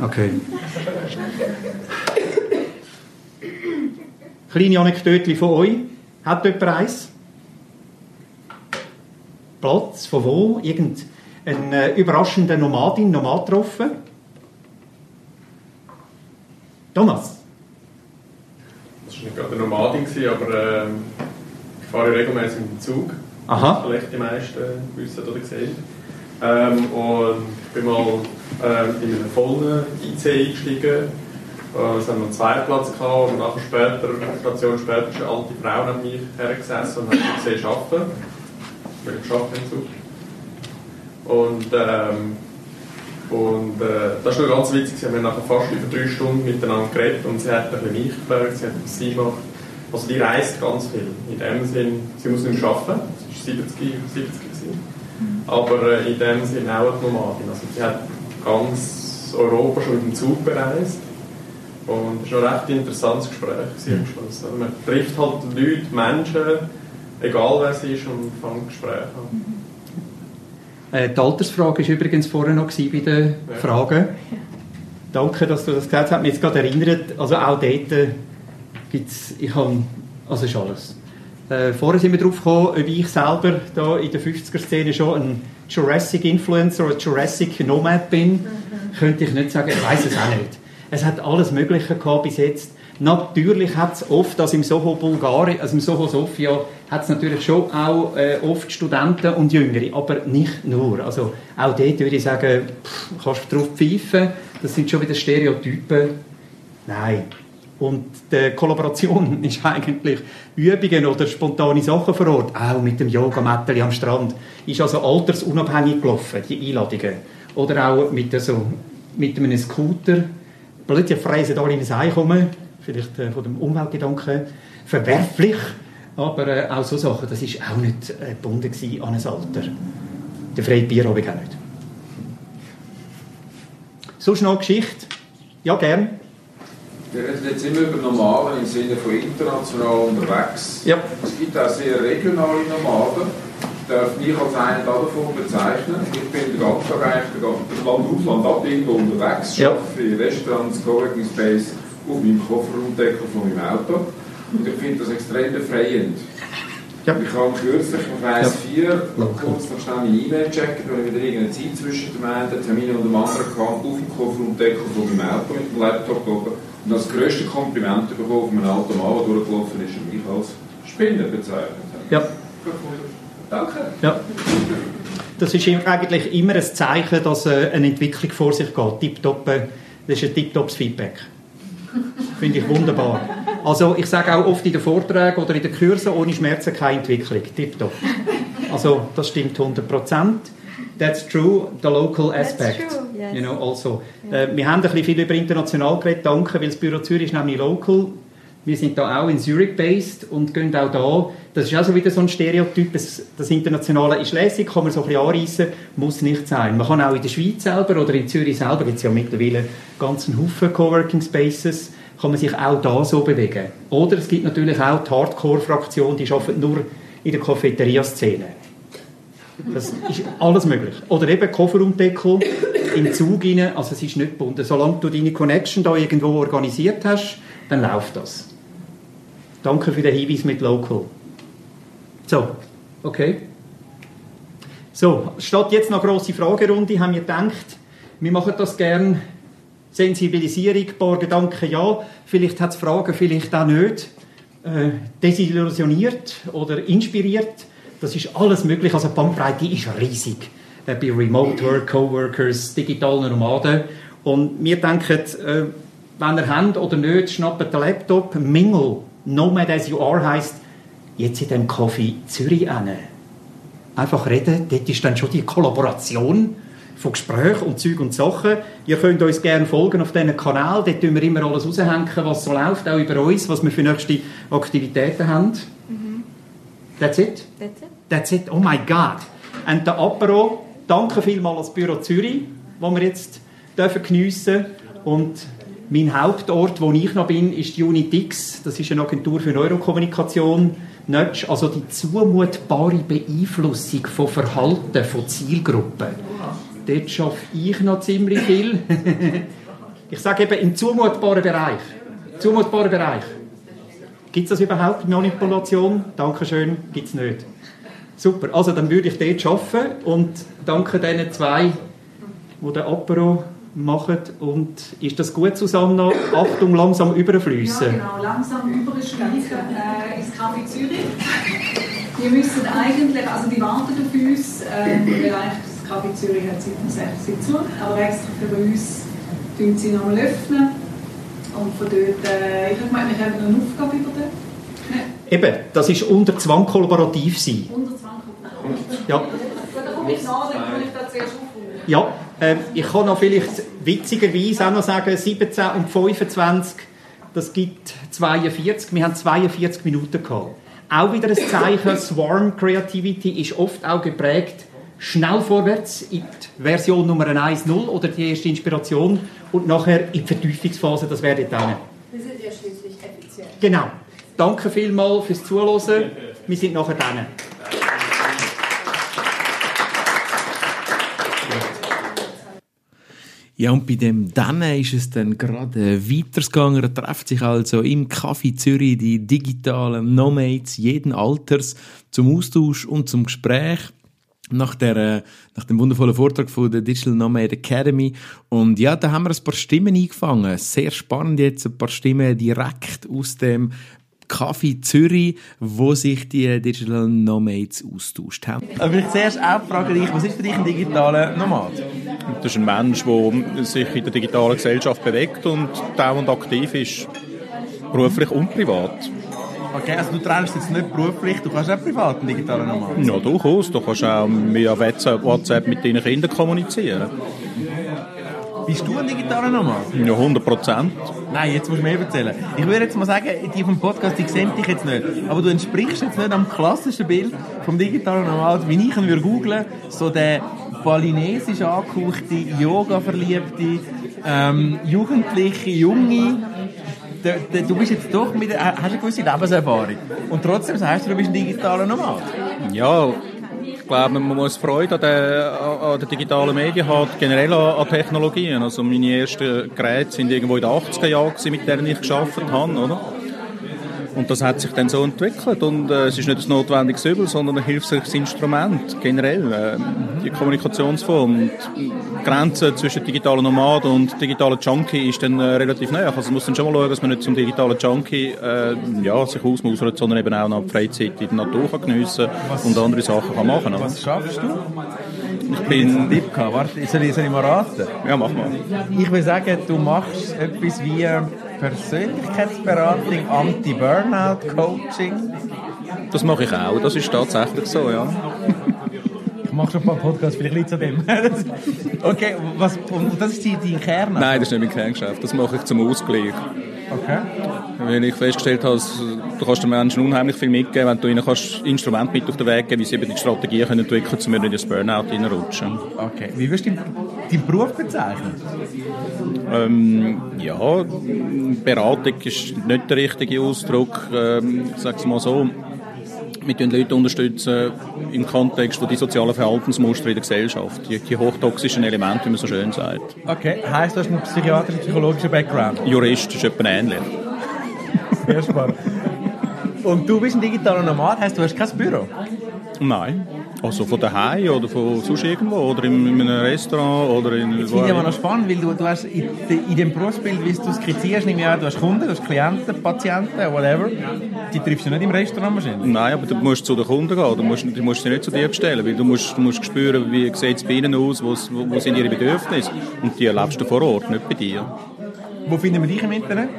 Okay. Kleine Anekdote von euch. Hat jemand eins? Platz? Von wo? Irgendein äh, überraschender Nomadin, Nomad getroffen? Thomas? Das war nicht gerade eine Nomadin, aber äh, ich fahre regelmäßig mit dem Zug. Aha. Vielleicht die meisten wissen oder sehen. Ähm, und ich bin mal ähm, in einen vollen IC eingestiegen. Äh, es haben wir zweiten Platz gehabt und nachher später, eine Station später, ist eine alte Frau neben mich hergesessen und hat mich gesehen arbeiten. Ich geschafft im Zug. Und, ähm, und äh, das war noch ganz witzig. Wir haben nachher fast über drei Stunden miteinander geredet und sie hat ein mich gefragt, sie hat was sie macht. Also die reist ganz viel. In dem Sinn, sie muss nicht arbeiten. Sie ist 70, 70 aber äh, in dem Sinne auch eine Nomadin. Also sie hat ganz Europa schon mit dem Zug bereist und es war ein recht interessantes Gespräch am Schluss. Also man trifft halt Leute, Menschen, egal wer sie ist und fängt Gespräche an. Äh, die Altersfrage war übrigens vorher noch bei den ja. Fragen. Danke, dass du das gesagt hast. Mich jetzt gerade erinnert, also auch dort äh, gibt es, ich habe, also ist alles. Äh, vorher sind wir darauf gekommen, ob ich selber da in der 50er-Szene schon ein Jurassic-Influencer oder Jurassic-Nomad bin. Mhm. Könnte ich nicht sagen, ich weiß es auch nicht. Es hat alles Mögliche gehabt bis jetzt. Natürlich hat es oft, also im Soho Bulgarien, also im Soho Sofia, hat es natürlich schon auch äh, oft Studenten und Jüngere, aber nicht nur. Also auch dort würde ich sagen, pff, kannst du drauf pfeifen, das sind schon wieder Stereotypen. Nein, und die Kollaboration ist eigentlich Übungen oder spontane Sachen vor Ort, auch mit dem Yoga-Mätteli am Strand, ist also altersunabhängig gelaufen, die Einladungen. Oder auch mit, also, mit einem Scooter. Plötzlich freisen alle in ein Ei kommen, vielleicht äh, von dem Umweltgedanken verwerflich, aber äh, auch so Sachen, das war auch nicht äh, gebunden an ein Alter. Der freie Bier habe ich auch nicht. So schnell Geschichte. Ja, gern. Wir reden jetzt immer über Normale im Sinne von international unterwegs. Ja. Es gibt auch sehr regionale Nomaden. darf mich als einen davon bezeichnen. Ich bin den ganzen Tag eigentlich das Land Ausland ab irgendwo unterwegs, Ja. arbeite in Restaurants, Coworking Space, auf meinem Kofferraumdeckel von meinem Auto. Und ich finde das extrem befreiend. Ja. Ich habe kürzlich auf Eis 4 kurz noch schnell meine E-Mail checken, weil ich wieder irgendeine Zeit zwischen dem einen Termin und dem anderen kam, auf dem Kofferraumdeckel von meinem Auto mit dem Laptop oben. Und das grösste Kompliment bekommen von einem alten Mann, der durchgelaufen ist und mich als Spinner bezeichnet hat. Ja. Danke. Ja. Das ist eigentlich immer ein Zeichen, dass äh, eine Entwicklung vor sich geht. Tipptopp, äh, das ist ein tipptopps Feedback. Finde ich wunderbar. Also ich sage auch oft in den Vorträgen oder in den Kursen, ohne Schmerzen keine Entwicklung. Tipptopp. Also das stimmt 100%. That's true, the local That's aspect. true, yes. You know, also. Äh, wir haben ein bisschen viel über international geredet, danke, weil das Büro Zürich ist nämlich local. Wir sind da auch in Zürich based und gehen auch da. Das ist auch so wieder so ein Stereotyp. Das, das Internationale ist lässig, kann man so ein bisschen anreissen, muss nicht sein. Man kann auch in der Schweiz selber oder in Zürich selber, gibt es ja mittlerweile ganzen Haufen Coworking Spaces, kann man sich auch da so bewegen. Oder es gibt natürlich auch die Hardcore-Fraktion, die arbeitet nur in der Cafeteria-Szene. Das ist alles möglich. Oder eben Kofferraumdeckel im Zug rein, also es ist nicht gebunden. Solange du deine Connection da irgendwo organisiert hast, dann läuft das. Danke für den Hinweis mit Local. So, okay. So, statt jetzt noch grosse Fragerunde, haben wir gedacht, wir machen das gern. Sensibilisierung, ein paar Gedanken ja, vielleicht hat es Fragen, vielleicht auch nicht. Äh, desillusioniert oder inspiriert, das ist alles möglich. Also die Bandbreite ist riesig. Bei Remote Work, Coworkers, digitalen Nomaden. Und wir denken, äh, wenn ihr habt oder nicht, schnappt den Laptop, Mingle, Nomad as you are, heisst, jetzt in dem Coffee Zürich hin. Einfach reden, dort ist dann schon die Kollaboration von Gesprächen und Zeug und Sachen. Ihr könnt uns gerne folgen auf diesen Kanal, dort tun wir immer alles raushängen, was so läuft, auch über uns, was wir für nächste Aktivitäten haben. That's it? That's it. That's it. Oh my God. Und der Apero, danke vielmals als Büro Zürich, wo wir jetzt dürfen geniessen Und mein Hauptort, wo ich noch bin, ist die Unitix. Das ist eine Agentur für Neurokommunikation. Nudge, also die zumutbare Beeinflussung von Verhalten von Zielgruppen. Dort schaffe ich noch ziemlich viel. ich sage eben im zumutbaren Bereich. Zumutbaren Bereich. Gibt es das überhaupt, Manipulation? Dankeschön, gibt es nicht. Super, also dann würde ich dort arbeiten und danke diesen zwei, die den Apero machen. Und ist das gut, Susanna? Achtung, langsam überfließen. Ja, genau. Langsam übersteigen äh, ins Café Zürich. Wir müssen eigentlich, also die warten auf uns, ähm, weil eigentlich das Café Zürich hat seit dem 6 zu, aber extra für uns tun sie nochmal öffnen. Und von dort, äh, ich gemeint, wir haben noch eine Aufgabe über dort. Eben, das ist unter Zwang kollaborativ sein. Unter 20 Ja, ja ähm, ich kann noch vielleicht witzigerweise auch noch sagen, 17 und 25, das gibt 42. Wir haben 42 Minuten gehabt. Auch wieder ein Zeichen, Swarm Creativity ist oft auch geprägt, schnell vorwärts in die Version Nummer 1.0 oder die erste Inspiration und nachher in die Vertiefungsphase, das wäre dann. Wir sind ja schließlich effizient. Genau. Danke vielmals fürs Zuhören. Wir sind nachher dann. Ja, und bei dem dann ist es dann gerade weitergegangen. Er trifft sich also im Café Zürich die digitalen Nomads jeden Alters zum Austausch und zum Gespräch. Nach, der, äh, nach dem wundervollen Vortrag von der Digital Nomad Academy. Und ja, da haben wir ein paar Stimmen eingefangen. Sehr spannend jetzt, ein paar Stimmen direkt aus dem Café Zürich, wo sich die Digital Nomads austauscht haben. Aber ich zuerst auch frage dich, was ist für dich ein digitaler Nomad? Das ist ein Mensch, der sich in der digitalen Gesellschaft bewegt und dauernd aktiv ist, beruflich und privat. Okay, also du trennst jetzt nicht beruflich, du kannst auch privat ein digitaler Nomad. Ja, durchaus. Du kannst auch via WhatsApp mit deinen Kindern kommunizieren. Bist du ein digitaler Nomad? Ja, 100 Prozent. Nein, jetzt musst du mir erzählen. Ich würde jetzt mal sagen, die vom Podcast, die sehen dich jetzt nicht. Aber du entsprichst jetzt nicht am klassischen Bild vom digitalen Nomad, wie ich ihn würde googlen, so der balinesisch angehauchte, Yoga-verliebte, ähm, jugendliche, junge. Du, bist jetzt doch mit, äh, hast eine gewisse Lebenserfahrung. Und trotzdem sagst du, du bist ein digitaler Nomad. Ja, glaube, man muss Freude an der, an der digitalen Medien haben, generell an, an Technologien. Also meine ersten Geräte sind irgendwo in den 80er Jahren, mit denen ich gearbeitet habe, oder? Und das hat sich dann so entwickelt und äh, es ist nicht ein notwendiges Übel, sondern ein hilfreiches Instrument generell. Äh, die Kommunikationsform die Grenze zwischen digitalen Nomaden und digitalen Junkie ist dann äh, relativ nah. Also man muss dann schon mal schauen, dass man nicht zum digitalen Junkie äh, ja, sich ausmausert, sondern eben auch noch die Freizeit in der Natur kann geniessen und andere Sachen kann machen kann. Was schaffst du? Ich bin... einen Tipp gehabt. Warte, soll ich, soll ich mal raten? Ja, mach mal. Ich will sagen, du machst etwas wie Persönlichkeitsberatung, Anti-Burnout-Coaching. Das mache ich auch, das ist tatsächlich so, ja. Ich mache schon ein paar Podcasts, vielleicht es an dem. okay, was, und das ist die- dein Kern? Nein, das ist nicht mein Kerngeschäft, das mache ich zum Ausgleich. Okay. Weil ich festgestellt habe, du kannst den Menschen unheimlich viel mitgeben, wenn du ihnen kannst Instrumente mit auf den Weg geben, wie sie eben die Strategie können entwickeln können, um nicht in das Burnout reinrutschen. Okay. Wie würdest du deinen, Beruf bezeichnen? Ähm, ja, Beratung ist nicht der richtige Ausdruck. Ähm, ich sage es mal so. Wir unterstützen Leute unterstützen im Kontext von die sozialen Verhaltensmuster in der Gesellschaft. Die, die hochtoxischen Elemente, wie man so schön sagt. Okay, heisst, du hast einen psychiatrischen, psychologischen Background? Jurist ist etwa ähnlich. Sehr spannend. Und du bist ein digitaler Nomad, heisst, du hast kein Büro? Nein. Also von daheim oder von sonst irgendwo oder in, in einem Restaurant oder in Das finde ich aber noch spannend, weil du, du hast in, in dem Berufsbild, wie du es skizzierst, nehme ich an, du hast Kunden, du hast Klienten, Patienten, whatever. Die triffst du nicht im Restaurant wahrscheinlich. Nein, aber du musst zu den Kunden gehen. Du musst, du musst sie nicht zu dir bestellen, weil du musst, du musst spüren, wie sieht es bei ihnen aus, wo, wo sind ihre Bedürfnisse. Und die erlebst du vor Ort, nicht bei dir. Wo finden wir dich im Internet?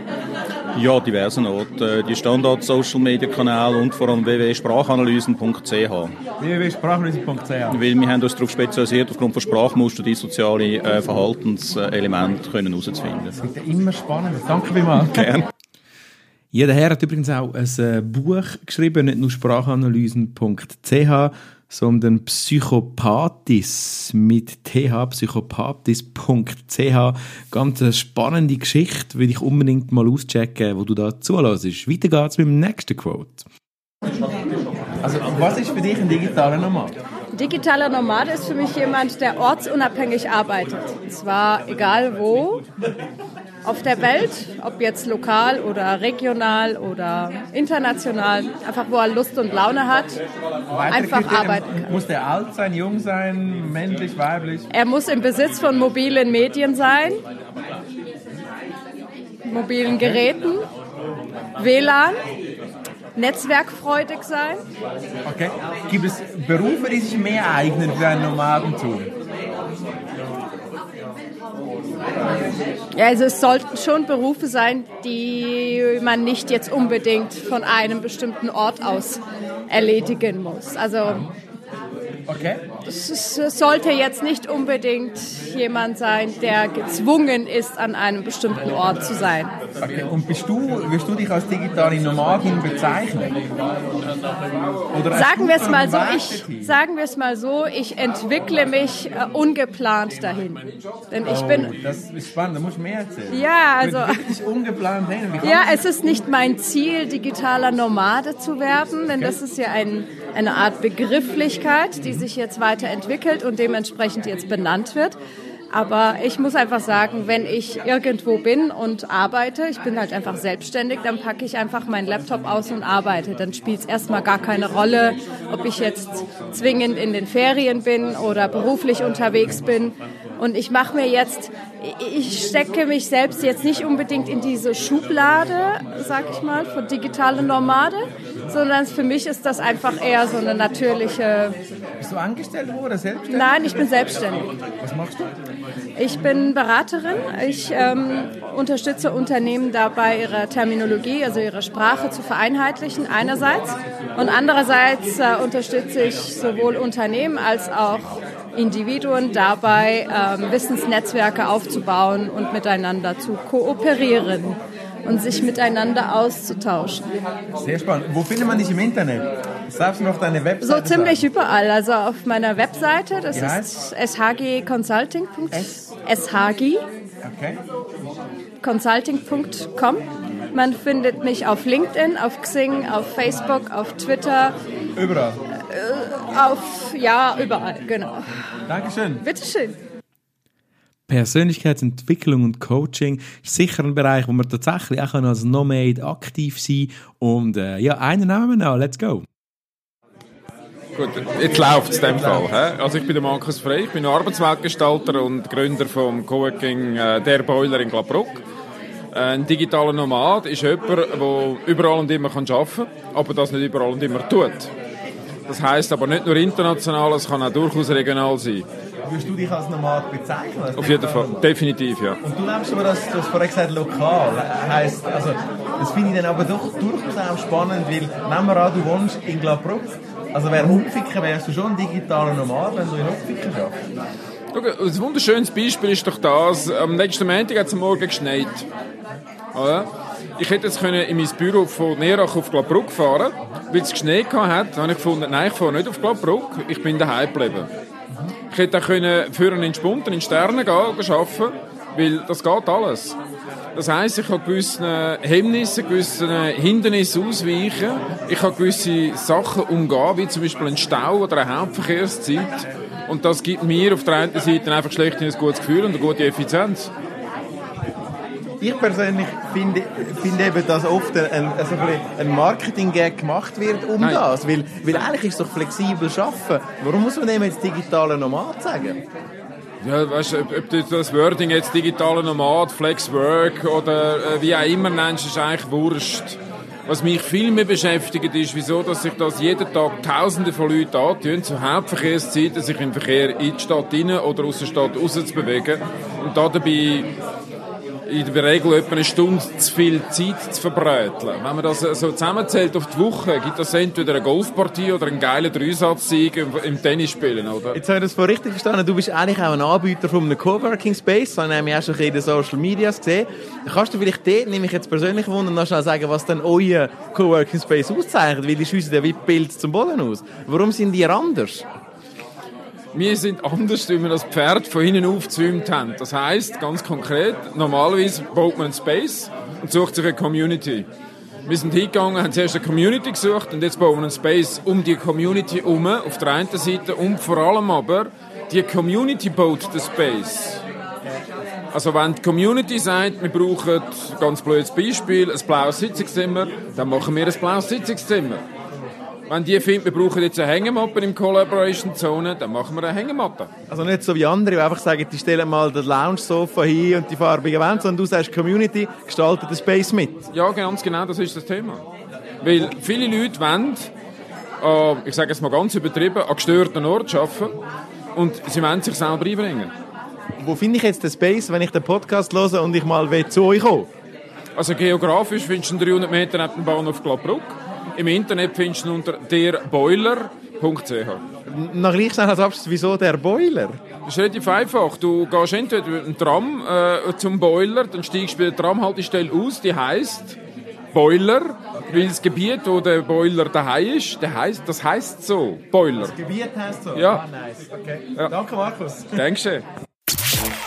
Ja, diversen Orten. Die Standard-Social-Media-Kanäle und vor allem www.sprachanalysen.ch. www.sprachanalyse.ch Weil wir haben uns darauf spezialisiert, aufgrund von Sprachmuster die soziale äh, Verhaltenselemente können herauszufinden. Das wird ja immer spannender. Danke vielmals. Gerne. Ja, der Herr hat übrigens auch ein äh, Buch geschrieben, nicht nur sprachanalysen.ch, sondern Psychopathis mit th, psychopathis.ch. Ganz eine spannende Geschichte, will ich unbedingt mal auschecken, wo du da zulässt. Weiter geht's mit dem nächsten Quote. Also, was ist für dich ein digitaler Nomad? Digitaler Nomade ist für mich jemand, der ortsunabhängig arbeitet. Und zwar egal wo auf der Welt, ob jetzt lokal oder regional oder international, einfach wo er Lust und Laune hat, Weitere einfach Kriterien, arbeiten kann. Muss der alt sein, jung sein, männlich, weiblich? Er muss im Besitz von mobilen Medien sein, mobilen Geräten, WLAN, netzwerkfreudig sein. Okay. Gibt es Berufe, die sich mehr eignen für ein Nomadentum? Also es sollten schon Berufe sein, die man nicht jetzt unbedingt von einem bestimmten Ort aus erledigen muss. Also Okay. es, sollte jetzt nicht unbedingt jemand sein, der gezwungen ist, an einem bestimmten Ort zu sein. okay. Und bist du, wirst du dich als digitale Nomadin bezeichnen? Oder Sagen wir es mal so, ich sagen wir es mal so, ich entwickle mich äh, ungeplant dahin. Denn ich Oh, bin das ist spannend, da musst du mehr erzählen. Ja, also- wirklich ungeplant hin. Ja, es ist nicht mein Ziel, digitaler Nomade zu werden, denn das ist ja ein, eine Art Begrifflichkeit, die sich jetzt weiterentwickelt und dementsprechend jetzt benannt wird. Aber ich muss einfach sagen, wenn ich irgendwo bin und arbeite, ich bin halt einfach selbstständig, dann packe ich einfach meinen Laptop aus und arbeite. Dann spielt es erstmal gar keine Rolle, ob ich jetzt zwingend in den Ferien bin oder beruflich unterwegs bin. Und ich mache mir jetzt, ich stecke mich selbst jetzt nicht unbedingt in diese Schublade, sag ich mal, von digitale Nomade, sondern für mich ist das einfach eher so eine natürliche. Bist du angestellt oder selbstständig? Nein, ich bin selbstständig. Was machst du? Ich bin Beraterin. Ich ähm, unterstütze Unternehmen dabei, ihre Terminologie, also ihre Sprache zu vereinheitlichen einerseits. Und andererseits äh, unterstütze ich sowohl Unternehmen als auch Individuen dabei, ähm, Wissensnetzwerke aufzubauen und miteinander zu kooperieren und sich miteinander auszutauschen. Sehr spannend. Wo findet man dich im Internet? Darfst du noch deine Webseite So ziemlich sagen? überall. Also auf meiner Webseite, das Wie ist shgconsulting. shg Okay. consulting.com. Man findet mich auf LinkedIn, auf Xing, auf Facebook, auf Twitter, Überall. Auf, ja, überall, genau. Dankeschön. Bitteschön. Persönlichkeitsentwicklung und Coaching ist sicher ein Bereich, wo man tatsächlich auch als Nomade aktiv sein kann. Und äh, ja, einen nehmen wir noch. Let's go. Gut, jetzt läuft es in dem Fall. He? Also ich bin der Markus Frey, ich bin Arbeitsweltgestalter und Gründer vom Coworking äh, «Der Boiler» in Glabruck. Ein digitaler Nomad ist jemand, der überall und immer arbeiten kann, aber das nicht überall und immer tut. Das heisst aber nicht nur international, es kann auch durchaus regional sein. Würdest du dich als Nomad bezeichnen? Als Auf jeden Fall, definitiv, ja. Und du lebst aber das, du hast vorhin gesagt, lokal. Heisst, also, das finde ich dann aber doch durchaus auch spannend, weil, nehmen wir an, du wohnst in Glabruck. Also, wer Upfiken, wärst du schon ein digitaler Nomad, wenn du in Upfiken schaffst? Ein wunderschönes Beispiel ist doch das, am nächsten Montag hat es am Morgen geschneit. Oder? Ich hätte jetzt können in mein Büro von Nerach auf Glabruck fahren weil es geschneit hat. Dann habe ich gefunden, nein, ich fahre nicht auf Glabruck, ich bin daheim geblieben. Ich hätte auch können für einen Spunten in Sternen gehen, arbeiten, weil das geht alles. Das heisst, ich habe gewisse Hemmnisse, gewisse Hindernisse ausweichen. Ich habe gewisse Sachen umgehen, wie zum Beispiel einen Stau oder eine Hauptverkehrszeit. Und das gibt mir auf der einen Seite einfach schlecht ein gutes Gefühl und eine gute Effizienz. Ich persönlich finde, finde eben, dass oft ein, also ein Marketing-Gag gemacht wird um Nein. das. Weil, weil eigentlich ist es doch flexibel arbeiten. Warum muss man dem jetzt digitale Nomad sagen? Ja, weißt ob, ob du das Wording jetzt digitaler Nomad, Flexwork oder äh, wie auch immer nennst, ist eigentlich wurscht. Was mich viel mehr beschäftigt, ist, wieso, dass sich das jeden Tag Tausende von Leuten antun, zur Hauptverkehrszeiten sich im Verkehr in die Stadt rein oder aus der Stadt raus zu bewegen und da dabei in der Regel etwa eine Stunde zu viel Zeit zu verbräteln. Wenn man das so zusammenzählt auf die Woche, gibt das entweder eine Golfpartie oder einen geilen Dreisatzsieg im, im Tennisspielen, oder? Jetzt habe ich das voll richtig verstanden. Du bist eigentlich auch ein Anbieter von einem Coworking Space. Das habe ich auch schon in den Social Medias gesehen. Kannst du vielleicht dort, nehme ich jetzt persönlich wundern, noch schnell sagen, was denn euer Coworking Space auszeichnet? Weil die schiessen ja wie Bild zum Boden aus. Warum sind die anders? Wir sind anders, wie wir das Pferd von hinten aufgezäumt haben. Das heisst, ganz konkret, normalerweise baut man einen Space und sucht sich eine Community. Wir sind hingegangen, haben zuerst eine Community gesucht und jetzt bauen wir einen Space um die Community herum, auf der einen Seite und vor allem aber, die Community baut den Space. Also wenn die Community sagt, wir brauchen, ganz blödes Beispiel, ein blaues Sitzungszimmer, dann machen wir ein blaues Sitzungszimmer. Wenn die finden, wir brauchen jetzt eine Hängematte im Collaboration Zone, dann machen wir eine Hängematte. Also nicht so wie andere, die einfach sagen, die stellen mal das Lounge-Sofa hin und die farbigen Wände, sondern du sagst, Community gestaltet den Space mit. Ja, ganz genau, das ist das Thema. Weil viele Leute wollen, äh, ich sage jetzt mal ganz übertrieben, an gestörten Ort arbeiten und sie wollen sich selber einbringen. Wo finde ich jetzt den Space, wenn ich den Podcast höre und ich mal zu euch kommen? Also geografisch findest du ihn 300 Meter neben dem Bahnhof Glabruck. Im Internet findest du ihn unter derboiler.ch. Noch gleich schnell als Abschluss, wieso der Boiler? Das ist relativ einfach. Du gehst entweder mit dem Tram äh, zum Boiler, dann steigst du bei der Tramhaltestelle aus, die heisst Boiler, weil das Gebiet, wo der Boiler daheim ist, der heisst, das heisst so, Boiler. Das Gebiet heisst so? Ja. Ah, nice. Okay. Ja. Danke, Markus. Dankeschön.